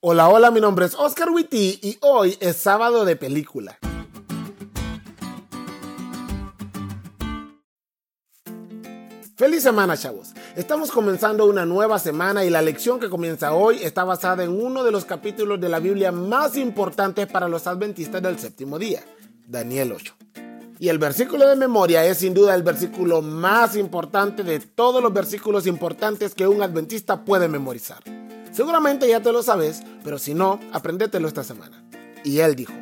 Hola, hola, mi nombre es Oscar Witty y hoy es sábado de película. Feliz semana, chavos. Estamos comenzando una nueva semana y la lección que comienza hoy está basada en uno de los capítulos de la Biblia más importantes para los adventistas del séptimo día, Daniel 8. Y el versículo de memoria es sin duda el versículo más importante de todos los versículos importantes que un adventista puede memorizar. Seguramente ya te lo sabes, pero si no, aprendetelo esta semana. Y él dijo,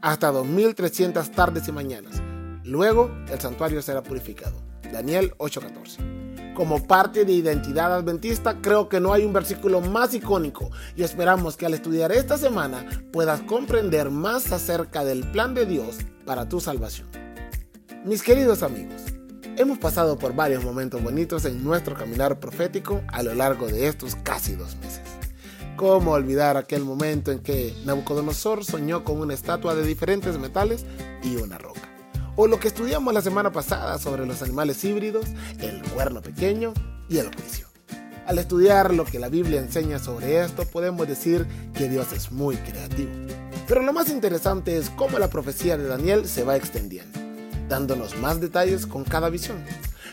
hasta 2300 tardes y mañanas. Luego el santuario será purificado. Daniel 8:14. Como parte de identidad adventista, creo que no hay un versículo más icónico y esperamos que al estudiar esta semana puedas comprender más acerca del plan de Dios para tu salvación. Mis queridos amigos, hemos pasado por varios momentos bonitos en nuestro caminar profético a lo largo de estos casi dos meses. ¿Cómo olvidar aquel momento en que Nabucodonosor soñó con una estatua de diferentes metales y una roca? O lo que estudiamos la semana pasada sobre los animales híbridos, el cuerno pequeño y el juicio. Al estudiar lo que la Biblia enseña sobre esto, podemos decir que Dios es muy creativo. Pero lo más interesante es cómo la profecía de Daniel se va extendiendo, dándonos más detalles con cada visión.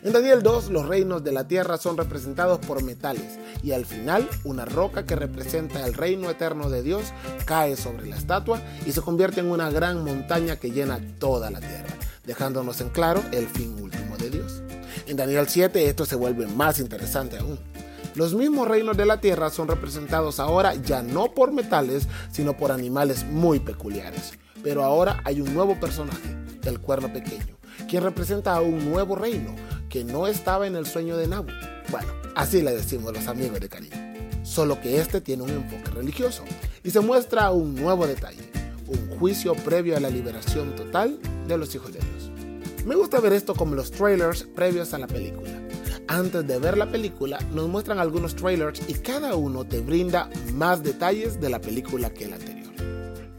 En Daniel 2 los reinos de la tierra son representados por metales y al final una roca que representa el reino eterno de Dios cae sobre la estatua y se convierte en una gran montaña que llena toda la tierra, dejándonos en claro el fin último de Dios. En Daniel 7 esto se vuelve más interesante aún. Los mismos reinos de la tierra son representados ahora ya no por metales, sino por animales muy peculiares. Pero ahora hay un nuevo personaje, el cuerno pequeño, quien representa a un nuevo reino, que no estaba en el sueño de Nabu. Bueno, así le decimos los amigos de cariño. Solo que este tiene un enfoque religioso y se muestra un nuevo detalle, un juicio previo a la liberación total de los hijos de Dios. Me gusta ver esto como los trailers previos a la película. Antes de ver la película nos muestran algunos trailers y cada uno te brinda más detalles de la película que el anterior.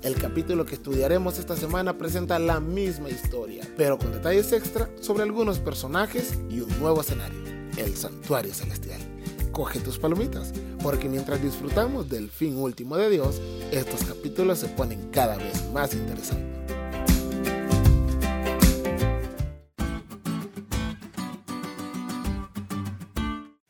El capítulo que estudiaremos esta semana presenta la misma historia, pero con detalles extra sobre algunos personajes y un nuevo escenario, el santuario celestial. Coge tus palomitas, porque mientras disfrutamos del fin último de Dios, estos capítulos se ponen cada vez más interesantes.